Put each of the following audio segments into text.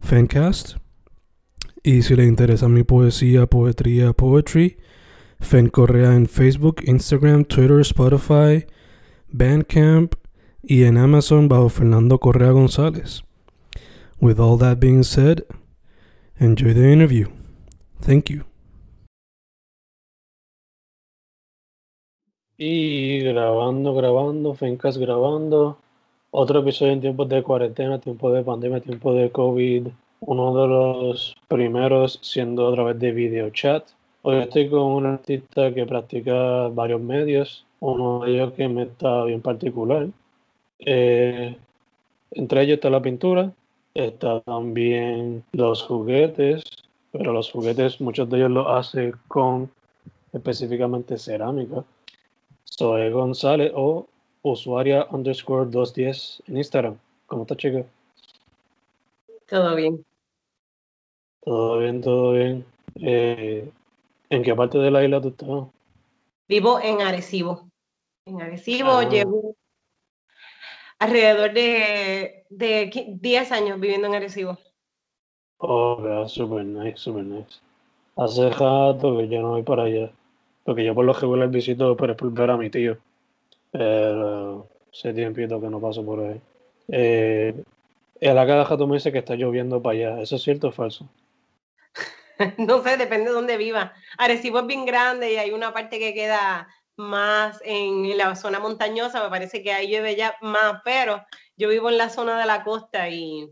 Fancast. Y si le interesa mi poesía, poetría, poetry, Fen Correa en Facebook, Instagram, Twitter, Spotify, Bandcamp y en Amazon bajo Fernando Correa González. With all that being said, enjoy the interview. Thank you. Y grabando, grabando, Fencas grabando. Otro episodio en tiempos de cuarentena, tiempo de pandemia, tiempo de COVID. Uno de los primeros siendo a través de video chat. Hoy estoy con un artista que practica varios medios. Uno de ellos que me está bien particular. Eh, entre ellos está la pintura, está también los juguetes, pero los juguetes muchos de ellos los hace con específicamente cerámica. Soy González o usuaria underscore 210 en Instagram. ¿Cómo está, chica? Todo bien. Todo bien, todo bien. Eh, ¿En qué parte de la isla tú estás? Vivo en Arecibo. En Arecibo Ah. llevo alrededor de, de qui- 10 años viviendo en Arecibo. Oh, super nice, super nice. Hace rato que yo no voy para allá. Porque yo por lo regular visito pero es por ver a mi tío. Pero hace tiempito que no paso por ahí. Eh, el acá de me dice que está lloviendo para allá. ¿Eso es cierto o falso? No sé, depende de dónde viva. Arecibo es bien grande y hay una parte que queda más en la zona montañosa. Me parece que ahí llueve ya más, pero yo vivo en la zona de la costa y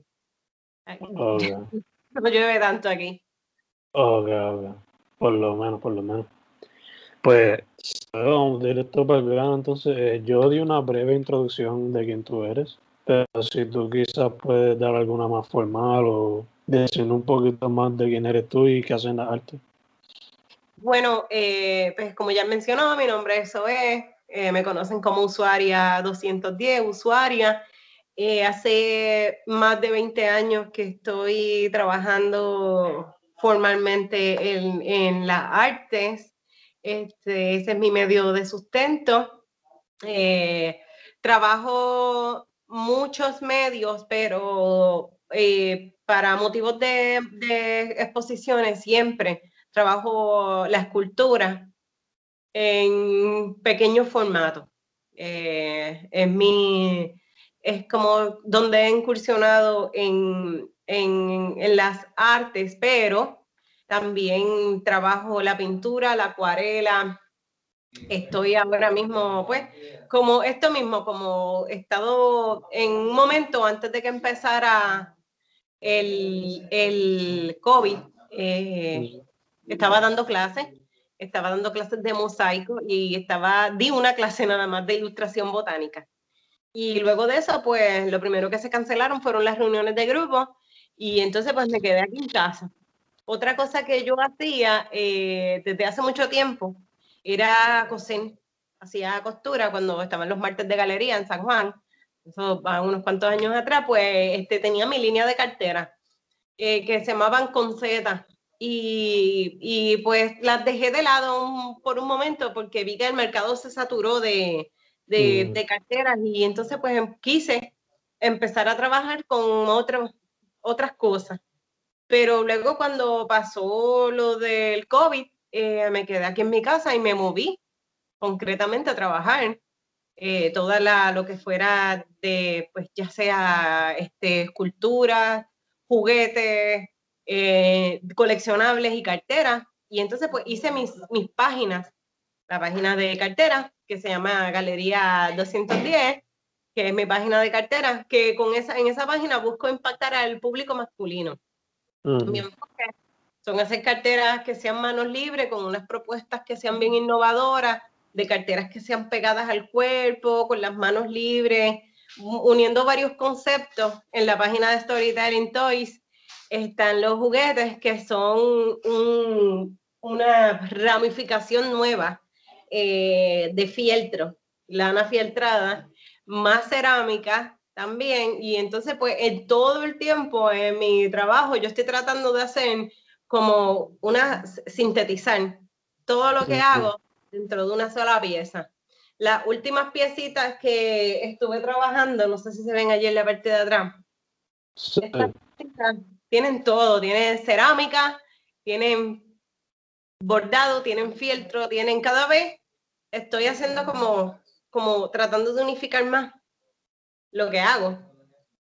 no llueve tanto aquí. ok, ok. Por lo menos, por lo menos. Pues, vamos directo para el grano. Entonces, eh, yo di una breve introducción de quién tú eres. Pero si tú quizás puedes dar alguna más formal o decir un poquito más de quién eres tú y qué haces en la arte. Bueno, eh, pues como ya mencionó, mi nombre es Zoe, eh, me conocen como usuaria 210, usuaria. Eh, hace más de 20 años que estoy trabajando formalmente en, en las artes. Este, ese es mi medio de sustento. Eh, trabajo muchos medios, pero eh, para motivos de, exposiciones siempre trabajo la escultura en pequeño formato. Eh, es mi, es como donde he incursionado en, en, las artes, pero también trabajo la pintura, la acuarela. Estoy ahora mismo, pues, como esto mismo, como he estado en un momento antes de que empezara el, el COVID, eh, estaba dando clases, estaba dando clases de mosaico y estaba, di una clase nada más de ilustración botánica. Y luego de eso, pues lo primero que se cancelaron fueron las reuniones de grupo y entonces pues me quedé aquí en casa. Otra cosa que yo hacía eh, desde hace mucho tiempo era coser, hacía costura cuando estaban los martes de galería en San Juan, eso unos cuantos años atrás, pues este, tenía mi línea de cartera eh, que se llamaban Conceta y, y, pues las dejé de lado un, por un momento porque vi que el mercado se saturó de, de, mm. de carteras y entonces pues quise empezar a trabajar con otro, otras cosas. Pero luego cuando pasó lo del COVID, eh, me quedé aquí en mi casa y me moví concretamente a trabajar. Eh, toda la, lo que fuera de, pues ya sea este, escultura juguetes, eh, coleccionables y carteras. Y entonces pues hice mis, mis páginas, la página de carteras, que se llama Galería 210, que es mi página de carteras, que con esa, en esa página busco impactar al público masculino. Son hacer carteras que sean manos libres, con unas propuestas que sean bien innovadoras, de carteras que sean pegadas al cuerpo, con las manos libres, uniendo varios conceptos. En la página de Storytelling Toys están los juguetes que son una ramificación nueva eh, de fieltro, lana fieltrada, más cerámica también. Y entonces, pues, en todo el tiempo en mi trabajo, yo estoy tratando de hacer como una sintetizar todo lo que hago dentro de una sola pieza. Las últimas piecitas que estuve trabajando, no sé si se ven allí en la parte de atrás. tienen todo, tienen cerámica, tienen bordado, tienen fieltro, tienen cada vez. Estoy haciendo como, como tratando de unificar más lo que hago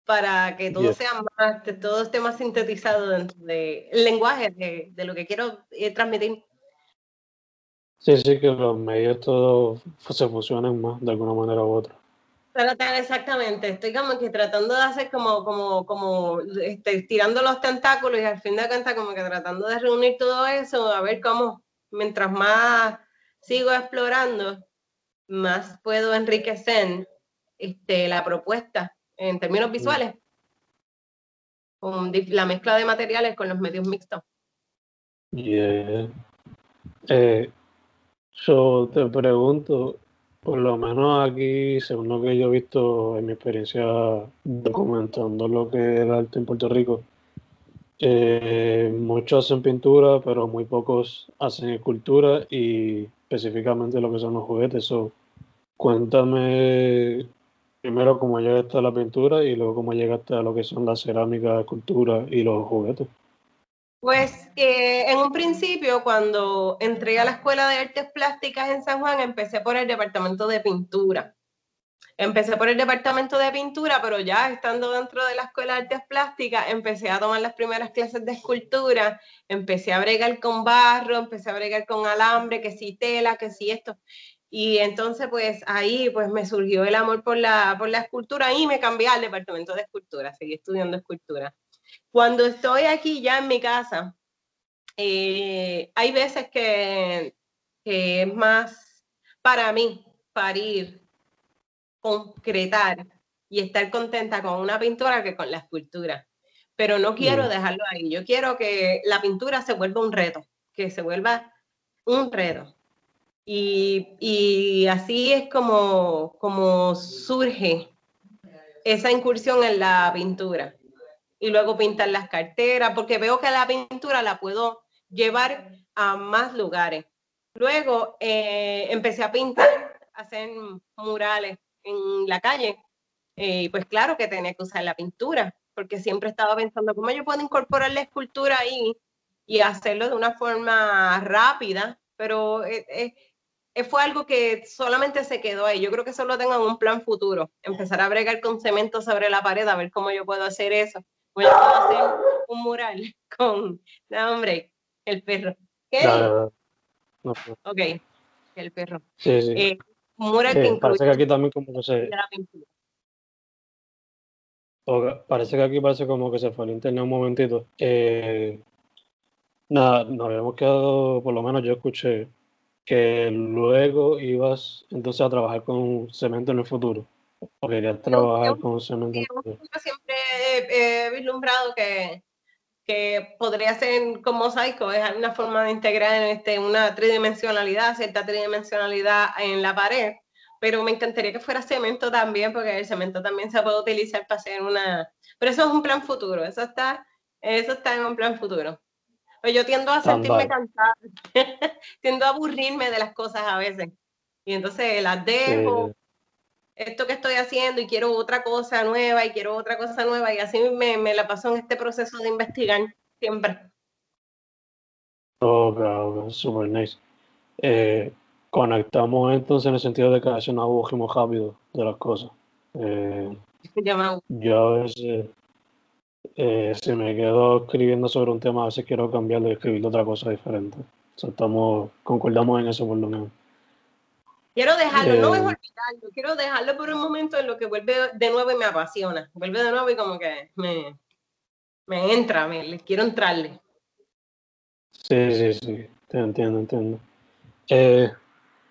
para que todo sea más, todo esté más sintetizado dentro del lenguaje de, lo que quiero eh, transmitir. Sí, sí, que los medios todos se fusionen más de alguna manera u otra. Exactamente, estoy como que tratando de hacer como, como, como, este, tirando los tentáculos y al fin de cuentas como que tratando de reunir todo eso, a ver cómo, mientras más sigo explorando, más puedo enriquecer este, la propuesta en términos visuales, con la mezcla de materiales con los medios mixtos. Yeah. Eh, yo te pregunto, por lo menos aquí, según lo que yo he visto en mi experiencia documentando lo que es el arte en Puerto Rico, eh, muchos hacen pintura, pero muy pocos hacen escultura y específicamente lo que son los juguetes. So, cuéntame primero cómo llegaste a la pintura y luego cómo llegaste a lo que son la cerámica, la escultura y los juguetes. Pues eh, en un principio, cuando entré a la Escuela de Artes Plásticas en San Juan, empecé por el departamento de pintura. Empecé por el departamento de pintura, pero ya estando dentro de la Escuela de Artes Plásticas, empecé a tomar las primeras clases de escultura, empecé a bregar con barro, empecé a bregar con alambre, que si tela, que si esto. Y entonces, pues ahí pues me surgió el amor por la, por la escultura y me cambié al departamento de escultura, seguí estudiando escultura. Cuando estoy aquí ya en mi casa, eh, hay veces que, que es más para mí parir, concretar y estar contenta con una pintura que con la escultura. Pero no quiero dejarlo ahí. Yo quiero que la pintura se vuelva un reto, que se vuelva un reto. Y, así es como, como surge esa incursión en la pintura. Y luego pintar las carteras, porque veo que la pintura la puedo llevar a más lugares. Luego eh, empecé a pintar, a hacer murales en la calle. Y pues claro que tenía que usar la pintura, porque siempre estaba pensando cómo yo puedo incorporar la escultura ahí y hacerlo de una forma rápida, pero eh, eh, eh, fue algo que solamente se quedó ahí. Yo creo que eso lo tengo en un plan futuro. Empezar a bregar con cemento sobre la pared, a ver cómo yo puedo hacer eso. Voy a hacer un mural con, no, hombre, el perro. ¿Qué? No, no, Ok, el perro. Sí, sí. Eh, un mural que Parece que aquí también como que se... parece que aquí parece como que se fue el internet un momentito. Eh, nada, nos habíamos quedado, por lo menos yo escuché que luego ibas entonces a trabajar con cemento en el futuro. ¿O querías trabajar con cemento en el futuro? Yo siempre he, vislumbrado que, que podría ser como mosaico, es una forma de integrar en este, una tridimensionalidad, cierta tridimensionalidad en la pared, pero me encantaría que fuera cemento también, porque el cemento también se puede utilizar para hacer una... Pero eso es un plan futuro, eso está, eso está en un plan futuro. Pues yo tiendo a sentirme cansada, tiendo a aburrirme de las cosas a veces. Y entonces las dejo, esto que estoy haciendo y quiero otra cosa nueva y quiero otra cosa nueva y así me, me la paso en este proceso de investigar siempre. Ok, ok, super nice. Eh, conectamos entonces en el sentido de que a veces nos rápido de las cosas. Eh, yo a veces eh, si me quedo escribiendo sobre un tema, a veces quiero cambiarlo y escribir otra cosa diferente. estamos, concordamos en eso por lo menos. Quiero dejarlo, no es eh, olvidarlo, quiero dejarlo por un momento en lo que vuelve de nuevo y me apasiona. Vuelve de nuevo y como que me, me entra, me, le quiero entrarle. Sí, sí, sí, te entiendo, entiendo. Eh,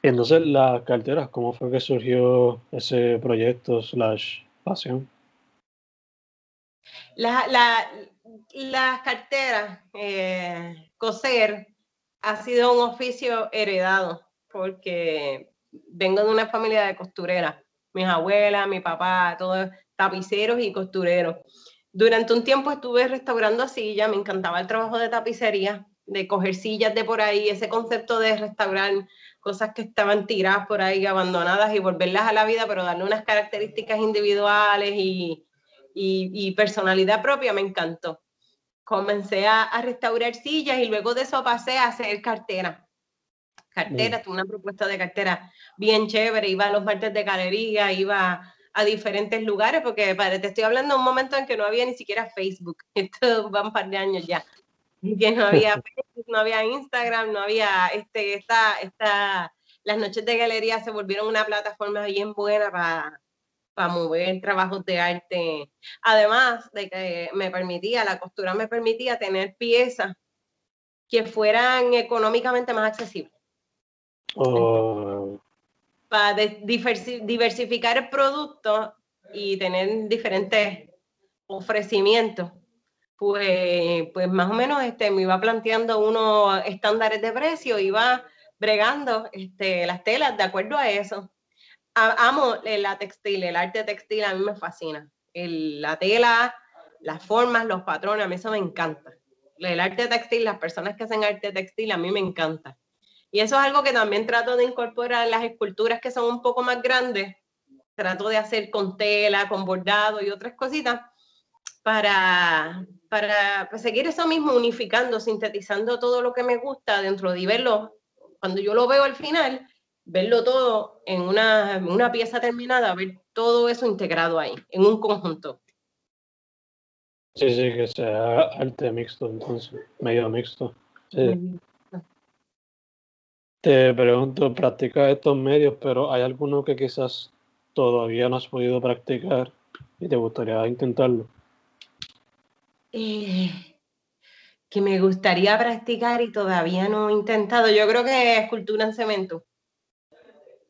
entonces, las carteras, ¿cómo fue que surgió ese proyecto slash pasión? La, la, las carteras, eh, coser, ha sido un oficio heredado, porque vengo de una familia de costureras. Mis abuelas, mi papá, todos tapiceros y costureros. Durante un tiempo estuve restaurando sillas, me encantaba el trabajo de tapicería, de coger sillas de por ahí, ese concepto de restaurar cosas que estaban tiradas por ahí, abandonadas y volverlas a la vida, pero darle unas características individuales y, y, personalidad propia, me encantó. Comencé a, a, restaurar sillas y luego de eso pasé a hacer cartera. Cartera, tuve una propuesta de cartera bien chévere, iba a los martes de galería, iba a diferentes lugares, porque te estoy hablando de un momento en que no había ni siquiera Facebook, esto va un par de años ya, que no había Facebook, no había Instagram, no había, este, esta, esta, las noches de galería se volvieron una plataforma bien buena para para mover trabajos de arte. Además de que me permitía, la costura me permitía tener piezas que fueran económicamente más accesibles. Oh para diversificar el producto y tener diferentes ofrecimientos, pues, pues más o menos este, me iba planteando unos estándares de precio, iba bregando este, las telas de acuerdo a eso. Amo la textil, el arte textil a mí me fascina. la tela, las formas, los patrones, a mí eso me encanta. El arte textil, las personas que hacen arte textil, a mí me encanta. Y eso es algo que también trato de incorporar en las esculturas que son un poco más grandes. Trato de hacer con tela, con bordado y otras cositas para, para pues, seguir eso mismo, unificando, sintetizando todo lo que me gusta dentro de verlo. Cuando yo lo veo al final, verlo todo en una, una pieza terminada, ver todo eso integrado ahí, en un conjunto. Sí, sí, que sea arte mixto, entonces, medio mixto. Sí. Te pregunto, practicas estos medios, pero ¿hay alguno que quizás todavía no has podido practicar y te gustaría intentarlo? Eh, que me gustaría practicar y todavía no he intentado. Yo creo que escultura en cemento.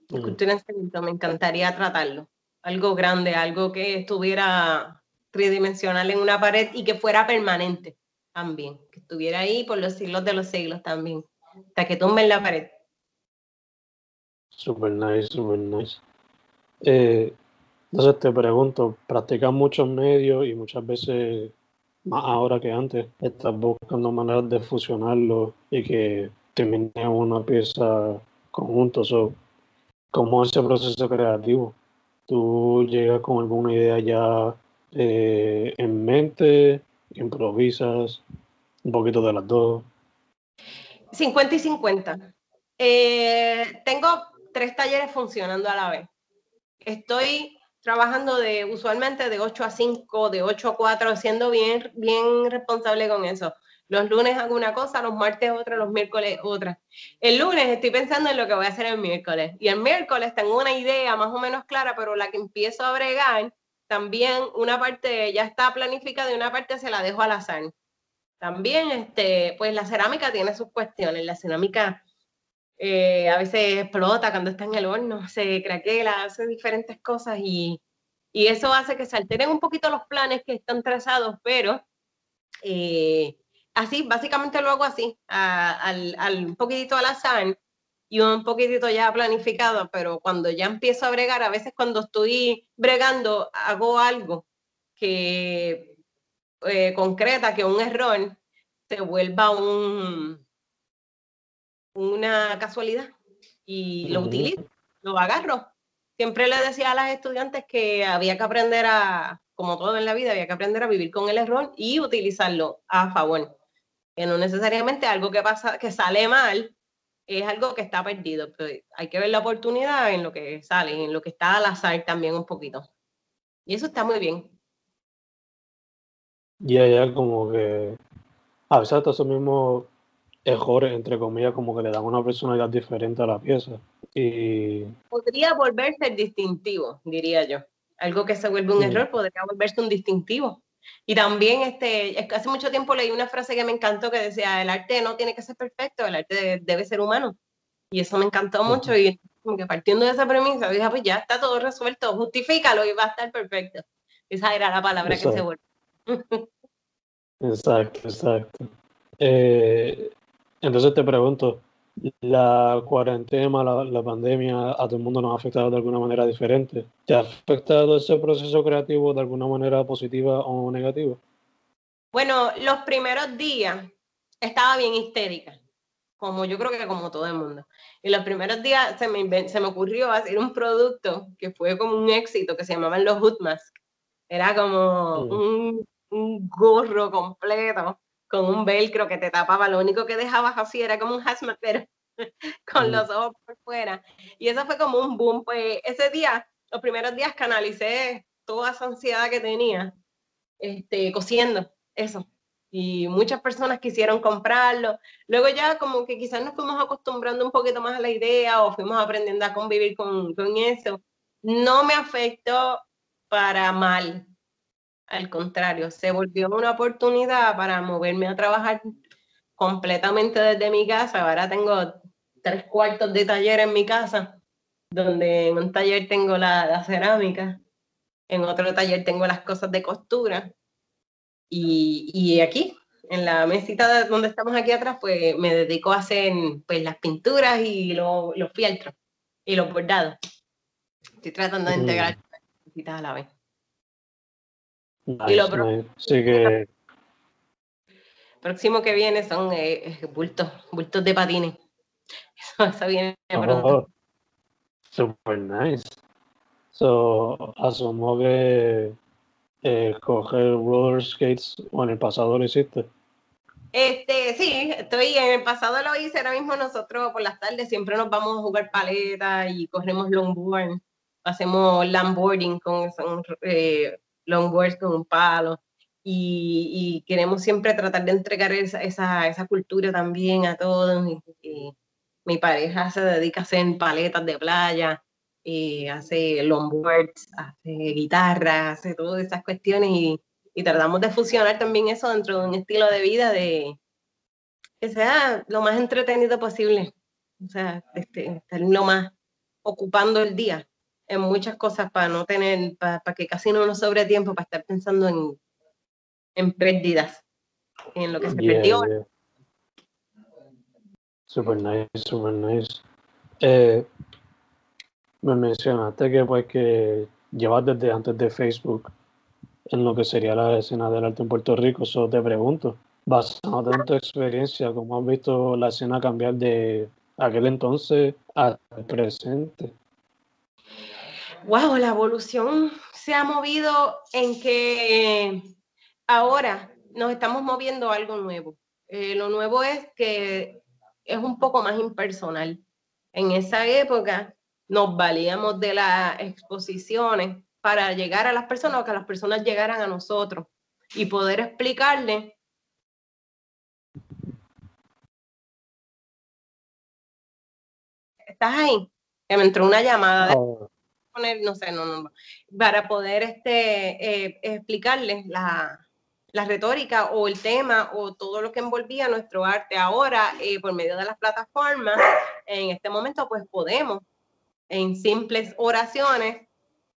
Mm. Escultura cemento, me encantaría tratarlo. Algo grande, algo que estuviera tridimensional en una pared y que fuera permanente también. Que estuviera ahí por los siglos de los siglos también. Hasta que tumbe en la pared. Super nice, super nice. Eh, entonces te pregunto, practicas muchos medios y muchas veces, más ahora que antes, estás buscando maneras de fusionarlo y que termine una pieza conjunto. ¿Cómo es ese proceso creativo? ¿Tú llegas con alguna idea ya eh, en mente? ¿Improvisas? ¿Un poquito de las dos? 50 y 50. Eh, tengo tres talleres funcionando a la vez. Estoy trabajando de usualmente de 8 a 5, de 8 a 4, siendo bien, bien responsable con eso. Los lunes hago una cosa, los martes otra, los miércoles otra. El lunes estoy pensando en lo que voy a hacer el miércoles. Y el miércoles tengo una idea más o menos clara, pero la que empiezo a bregar, también una parte ya está planificada y una parte se la dejo al azar. También, este, pues la cerámica tiene sus cuestiones. La cerámica eh, a veces explota cuando está en el horno, se craquela, hace diferentes cosas y, y, eso hace que se alteren un poquito los planes que están trazados, pero eh, así, básicamente lo hago así, al, al, un poquitito al azar y un poquitito ya planificado, pero cuando ya empiezo a bregar, a veces cuando estoy bregando, hago algo que eh, concreta que un error se vuelva un, una casualidad y lo utilizo, lo agarro. Siempre le decía a las estudiantes que había que aprender a, como todo en la vida, había que aprender a vivir con el error y utilizarlo a favor. Que no necesariamente algo que pasa, que sale mal, es algo que está perdido. Pero hay que ver la oportunidad en lo que sale, en lo que está al azar también un poquito. Y eso está muy bien. Y ella como que a veces hasta esos mismos errores, entre comillas, como que le dan una personalidad diferente a la pieza. Y Podría volverse distintivo, diría yo. Algo que se vuelve un Mm. error podría volverse un distintivo. Y también, este, hace mucho tiempo leí una frase que me encantó que decía, el arte no tiene que ser perfecto, el arte de- debe ser humano. Y eso me encantó mucho y como que partiendo de esa premisa, dije, "Ah, pues ya está todo resuelto, justifícalo y va a estar perfecto. Esa era la palabra que se volvió. Exacto, exacto. Eh, entonces te pregunto, ¿la cuarentena, la, la pandemia a todo el mundo nos ha afectado de alguna manera diferente? ¿Te ha afectado ese proceso creativo de alguna manera positiva o negativa? Bueno, los primeros días estaba bien histérica, como yo creo que como todo el mundo. Y los primeros días se me, se me ocurrió hacer un producto que fue como un éxito, que se llamaban los Hood Mask. Era como Mm. un, un gorro completo con un velcro que te tapaba. Lo único que dejabas así era como un hazmat, pero con los ojos por fuera. Y eso fue como un boom. Pues ese día, los primeros días canalicé toda esa ansiedad que tenía este, cosiendo eso. Y muchas personas quisieron comprarlo. Luego ya como que quizás nos fuimos acostumbrando un poquito más a la idea o fuimos aprendiendo a convivir con, con eso. No me afectó para mal. Al contrario, se volvió una oportunidad para moverme a trabajar completamente desde mi casa. Ahora tengo tres cuartos de taller en mi casa, donde en un taller tengo la, la cerámica, en otro taller tengo las cosas de costura y, y aquí, en la mesita de- donde estamos aquí atrás, pues me dedico a hacer pues, las pinturas y lo- los fieltros y los bordados. Estoy tratando de Mm. integrar las cositas a la vez. Nice, lo pro- nice. Así que, Próximo que viene son eh, eh, bultos, bultos de patines. Eso, eso viene pronto. oh, super nice. So, asumo que eh, coger roller skates, o en el pasado lo hiciste. Este, sí, estoy en el pasado lo hice, ahora mismo nosotros por las tardes siempre nos vamos a jugar paleta y corremos longboard, hacemos landboarding con son, eh, longboards con un palo y, y queremos siempre tratar de entregar esa, esa, esa cultura también a todos. Y, y mi pareja se dedica a hacer paletas de playa, eh, hace longboards, hace guitarra, hace todas esas cuestiones y, y tratamos de fusionar también eso dentro de un estilo de vida de que sea lo más entretenido posible. O sea, este, estar lo más ocupando el día en muchas cosas para no tener, para, para que casi no nos sobre tiempo para estar pensando en, en pérdidas, en lo que se Yeah, perdió. yeah. Super nice, super nice. Eh, me mencionaste que pues que llevas desde antes de Facebook en lo que sería la escena del arte en Puerto Rico. Eso te pregunto, basado en tu experiencia, ¿cómo has visto la escena cambiar de aquel entonces al presente? Wow, la evolución se ha movido en que ahora nos estamos moviendo algo nuevo. Eh, lo nuevo es que es un poco más impersonal. En esa época nos valíamos de las exposiciones para llegar a las personas o que las personas llegaran a nosotros y poder explicarle ¿Estás ahí? Que me entró una llamada Oh, no sé, no, no, no, para poder este, eh, explicarles la, la retórica o el tema o todo lo que envolvía nuestro arte. Ahora, eh, por medio de las plataformas, en este momento, pues podemos en simples oraciones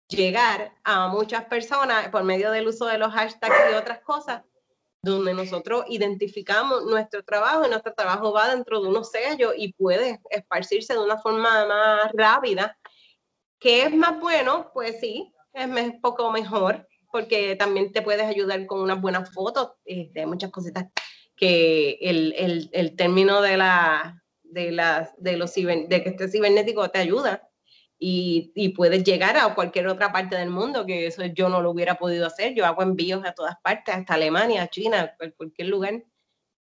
llegar a muchas personas por medio del uso de los hashtags y otras cosas, donde nosotros identificamos nuestro trabajo y nuestro trabajo va dentro de unos sellos y puede esparcirse de una forma más rápida. ¿Qué es más bueno? Pues sí, es un poco mejor, porque también te puedes ayudar con unas buenas fotos, este, muchas cositas que el, el, el término de la de las de los ciber, de que esté cibernético te ayuda y, y, puedes llegar a cualquier otra parte del mundo que eso yo no lo hubiera podido hacer. Yo hago envíos a todas partes hasta Alemania China cualquier lugar.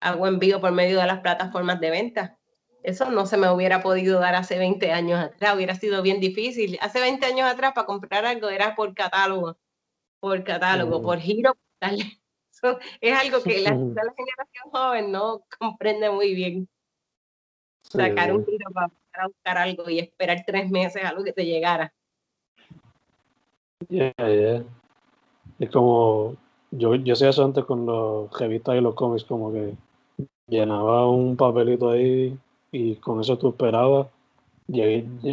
Hago envío por medio de las plataformas de venta. Eso no se me hubiera podido dar hace 20 años atrás. Hubiera sido bien difícil. Hace 20 años atrás para comprar algo era por catálogo por catálogo, por giro. Eso es algo que la, la generación joven no comprende muy bien. Sacar un tiro para, buscar algo y esperar tres meses a lo que te llegara. Yeah, yeah. Es como, yo, yo hacía eso antes con los revistas y los cómics, como que llenaba un papelito ahí y con eso tú esperabas,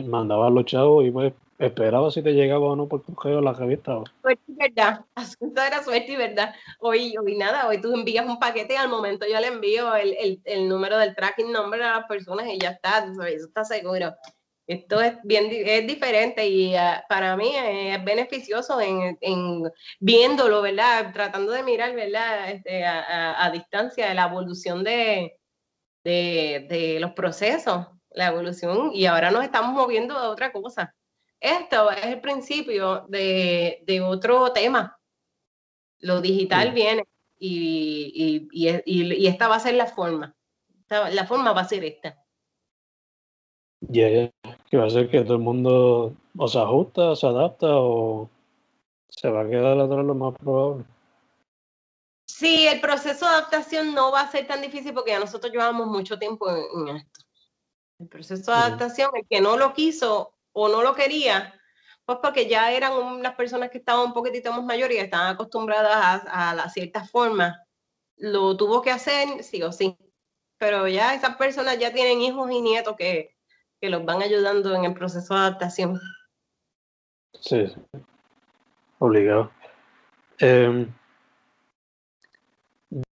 mandabas los chavos y pues Esperaba si te llegaba o no por correo la revista. Suerte y verdad. Asunto era suerte y verdad. Hoy, hoy nada, hoy tú envías un paquete y al momento yo le envío el, el, el número del tracking number a las personas y ya está, eso está seguro. Esto es bien es diferente y uh, para mí es beneficioso en, en, viéndolo, ¿verdad? Tratando de mirar, ¿verdad? Este, a, a, a, distancia la evolución de, de, de los procesos, la evolución, y ahora nos estamos moviendo a otra cosa esto es el principio de, de otro tema. Lo digital viene y, y, y, y, esta va a ser la forma. la forma va a ser esta. Ya, yeah, que va a ser que todo el mundo o se ajusta, o se adapta o se va a quedar atrás lo más probable. Sí, el proceso de adaptación no va a ser tan difícil porque ya nosotros llevamos mucho tiempo en, en esto. El proceso de adaptación, el que no lo quiso o no lo quería, pues porque ya eran unas personas que estaban un poquitito más mayores y estaban acostumbradas a, a, ciertas formas, lo tuvo que hacer sí o sí. Pero ya esas personas ya tienen hijos y nietos que, que los van ayudando en el proceso de adaptación. Sí, obligado. Eh,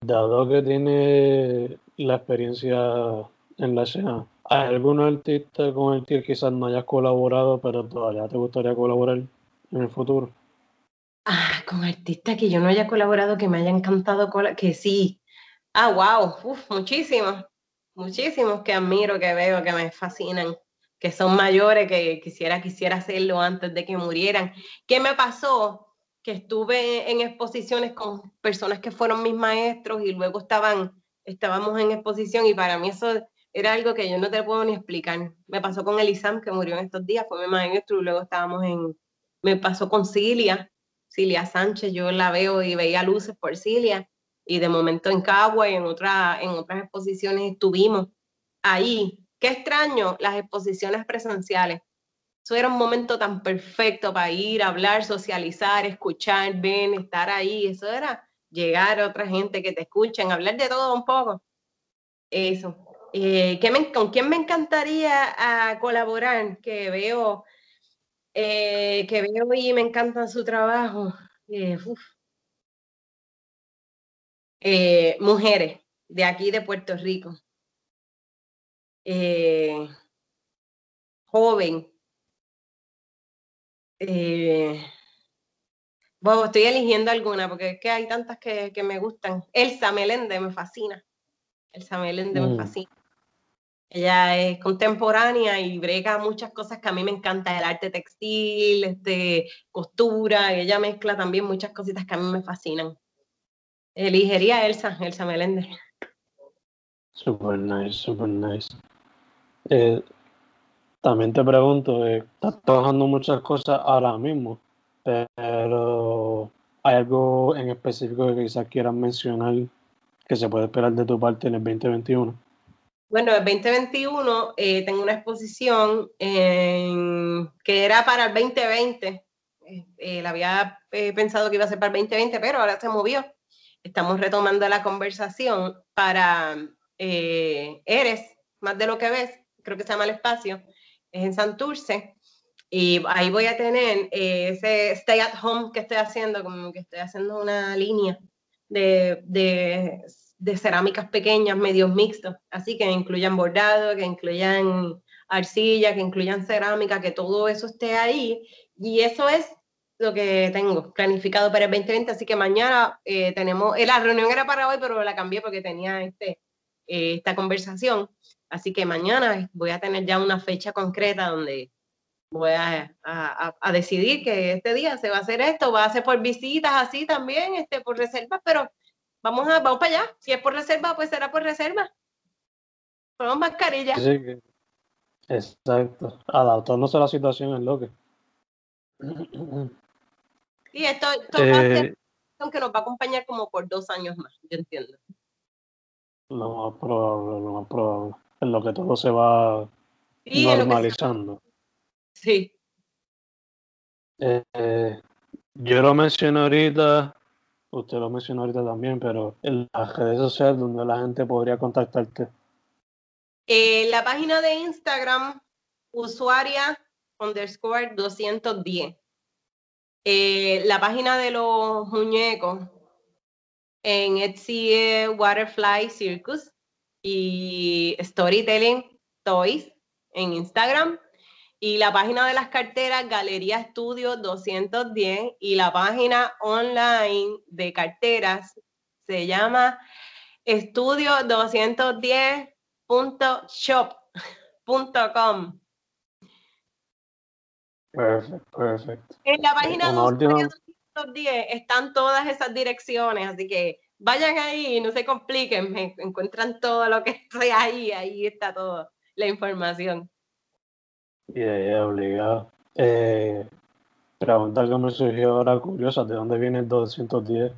dado que tiene la experiencia en la escena, ¿Hay algún artista con el que quizás no hayas colaborado, pero todavía te gustaría colaborar en el futuro? Ah, con artistas que yo no haya colaborado, que me haya encantado, que sí. Ah, wow, Uf, muchísimos, muchísimos que admiro, que veo, que me fascinan, que son mayores, que quisiera, quisiera hacerlo antes de que murieran. ¿Qué me pasó? Que estuve en exposiciones con personas que fueron mis maestros y luego estaban, estábamos en exposición y para mí eso era algo que yo no te puedo ni explicar. Me pasó con Elisam, que murió en estos días, fue mi maestro, y luego estábamos en, me pasó con Cilia, Cilia Sánchez, yo la veo y veía luces por Cilia, y de momento en Cagua y en, otra, en otras exposiciones estuvimos ahí. Qué extraño las exposiciones presenciales. Eso era un momento tan perfecto para ir, hablar, socializar, escuchar, ver, estar ahí. Eso era llegar a otra gente que te escuchen, hablar de todo un poco. Eso. Eh, me, ¿Con quién me encantaría a colaborar? Que veo, eh, que veo y me encanta su trabajo. Eh, mujeres de aquí de Puerto Rico. Eh, joven. Bueno, estoy eligiendo alguna porque es que hay tantas que, que me gustan. Elsa Melende me fascina. Elsa Melende mm. me fascina. Ella es contemporánea y brega muchas cosas que a mí me encanta, el arte textil, este, costura, ella mezcla también muchas cositas que a mí me fascinan. Eligería Elsa, Elsa Meléndez. Super nice, super nice. Eh, también te pregunto, eh, estás trabajando muchas cosas ahora mismo, pero ¿hay algo en específico que quizás quieras mencionar que se puede esperar de tu parte en el 2021? Bueno, el 2021 eh, tengo una exposición en, que era para el 2020. Eh, la había eh, pensado que iba a ser para el 2020, pero ahora se movió. Estamos retomando la conversación para eh, Eres, más de lo que ves, creo que se llama El Espacio, es en Santurce. Y ahí voy a tener ese stay at home que estoy haciendo, como que estoy haciendo una línea de, de de cerámicas pequeñas, medios mixtos, así que incluyan bordado, que incluyan arcilla, que incluyan cerámica, que todo eso esté ahí. Y eso es lo que tengo planificado para el 2020, así que mañana eh, tenemos, eh, la reunión era para hoy, pero la cambié porque tenía este, eh, esta conversación, así que mañana voy a tener ya una fecha concreta donde voy a, a, a, decidir que este día se va a hacer esto, va a ser por visitas así también, este, por reservas, pero Vamos, a, vamos para allá. Si es por reserva, pues será por reserva. Ponemos mascarilla. Sí, que... Exacto. Adaptándose a la situación es lo que. Sí, esto, esto eh... va a ser que nos va a acompañar como por dos años más, yo entiendo. Lo más probable, lo más probable. En lo que todo se va Sí, normalizando. Sí. Eh, yo lo mencioné ahorita, usted lo mencionó ahorita también, pero en las redes sociales donde la gente podría contactarte. Eh, la página de Instagram, usuaria underscore 210. Eh, la página de los muñecos en Etsy Waterfly Circus y Storytelling Toys en Instagram. Y la página de las carteras, Galería Estudio 210. Y la página online de carteras se llama estudio210.shop.com. Perfecto, perfecto. En la página de última- Usuario 210 están todas esas direcciones, así que vayan ahí y no se compliquen, me encuentran todo lo que sea ahí, ahí está toda la información. Yeah, yeah, obligado. Eh, pregunta que me surgió ahora curiosa, ¿de dónde viene el 210?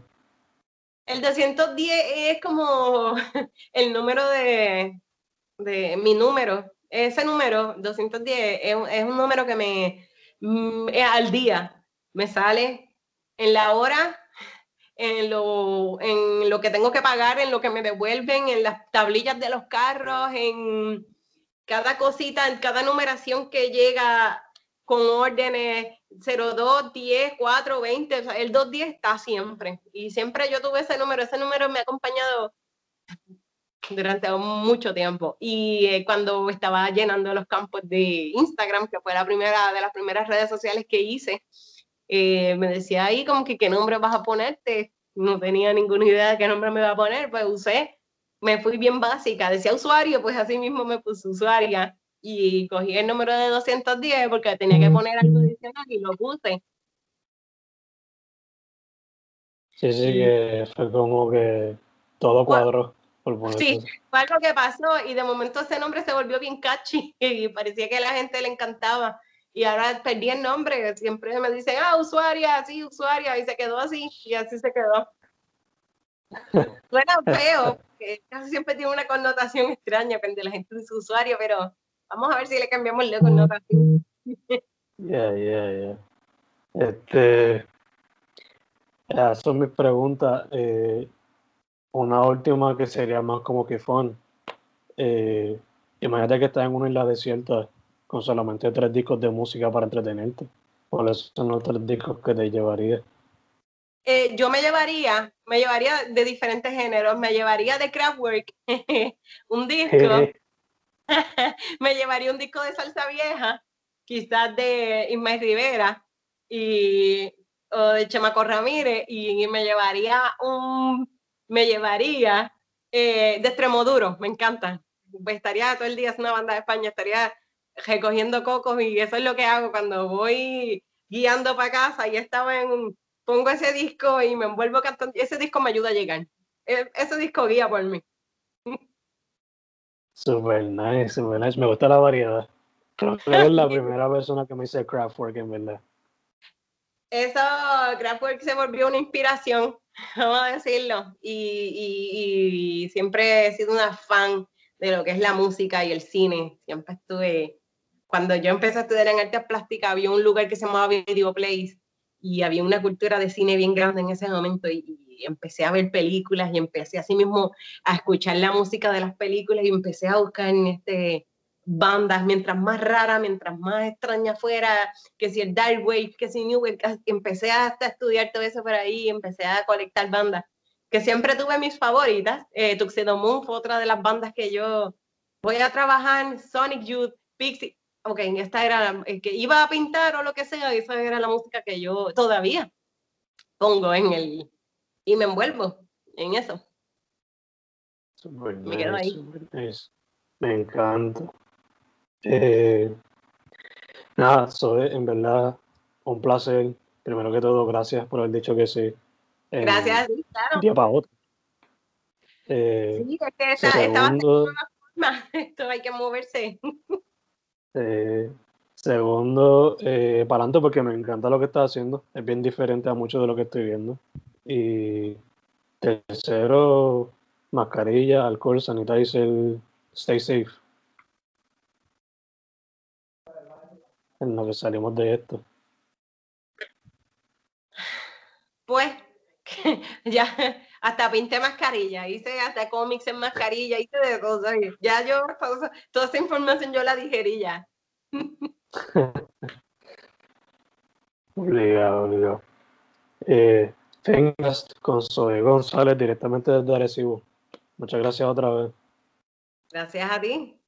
El 210 es como el número de, de mi número. Ese número, 210, es, es un número que me mm, al día. Me sale en la hora, en lo, en lo que tengo que pagar, en lo que me devuelven, en las tablillas de los carros, en cada cosita, cada numeración que llega con órdenes 02, 10, 4, 20, o sea, el 210 está siempre. Y siempre yo tuve ese número, ese número me ha acompañado durante mucho tiempo. Y eh, cuando estaba llenando los campos de Instagram, que fue la primera de las primeras redes sociales que hice, eh, me decía ahí como que qué nombre vas a ponerte. No tenía ninguna idea de qué nombre me iba a poner, pues usé, me fui bien básica, decía usuario, pues así mismo me puse usuaria y cogí el número de 210 porque tenía que poner algo adicional y lo puse. Sí, sí, que fue como que todo por ponerlo Sí. Fue algo que pasó y de momento ese nombre se volvió bien catchy y parecía que a la gente le encantaba. Y ahora perdí el nombre, siempre me dicen, ah, usuaria, sí, usuaria, y se quedó así, y así se quedó. Suena feo, porque casi siempre tiene una connotación extraña cuando la gente dice usuario, pero vamos a ver si le cambiamos la connotación. Yeah, yeah, yeah. Este, son mis preguntas. Eh, una última que sería más como que fun. Eh, imagínate que estás en una isla desierta con solamente tres discos de música para entretenerte. ¿Cuáles son los tres discos que te llevarías? Eh, yo me llevaría, me llevaría de diferentes géneros, me llevaría de Kraftwerk, un disco. me llevaría un disco de salsa vieja, quizás de Ismael Rivera y o de Chemaco Ramírez, y, me llevaría un, me llevaría eh, de Extremoduro, me encanta. Pues estaría todo el día es una banda de España, estaría recogiendo cocos y eso es lo que hago cuando voy guiando para casa y estaba en un, pongo ese disco y me envuelvo cantando, ese disco me ayuda a llegar. E- ese disco guía por mí. Super nice, super nice. Me gusta la variedad. Creo que eres la primera persona que me dice Craftwork, en verdad. eso, Kraftwerk se volvió una inspiración, vamos a decirlo, y, y- y siempre he sido una fan de lo que es la música y el cine. Siempre estuve, cuando yo empecé a estudiar en artes plásticas, había un lugar que se llamaba Video Place y había una cultura de cine bien grande en ese momento y, empecé a ver películas y empecé así mismo a escuchar la música de las películas y empecé a buscar en este bandas, mientras más rara, mientras más extraña fuera, que si el Dark Wave, que si New Wave, empecé hasta a estudiar todo eso por ahí, empecé a colectar bandas, que siempre tuve mis favoritas. Eh, Tuxedo Moon fue otra de las bandas que yo voy a trabajar, Sonic Youth, Pixie, ok, esta era la el que iba a pintar o lo que sea, esa era la música que yo todavía pongo en el, y me envuelvo en eso. Super Me quedo nice, ahí. super nice. Me encanta. Eh, nada, soy en verdad un placer. Primero que todo, gracias por haber dicho que sí. En Gracias, sí, claro. Un día para otro. Eh, Sí, es que esta, esta va a ser segundo, una- esto hay que moverse. Eh, segundo, eh, para adelante porque me encanta lo que estás haciendo. Es bien diferente a mucho de lo que estoy viendo. Y tercero, mascarilla, alcohol, sanitizer, stay safe. En lo que salimos de esto. Pues, ya hasta pinté mascarilla, hice hasta cómics en mascarilla, hice de cosas. Ya yo, toda esa información yo la digerí ya. obligado, obligado. Eh, tengas con Zoe González directamente desde Arecibo. Muchas gracias otra vez. Gracias a ti.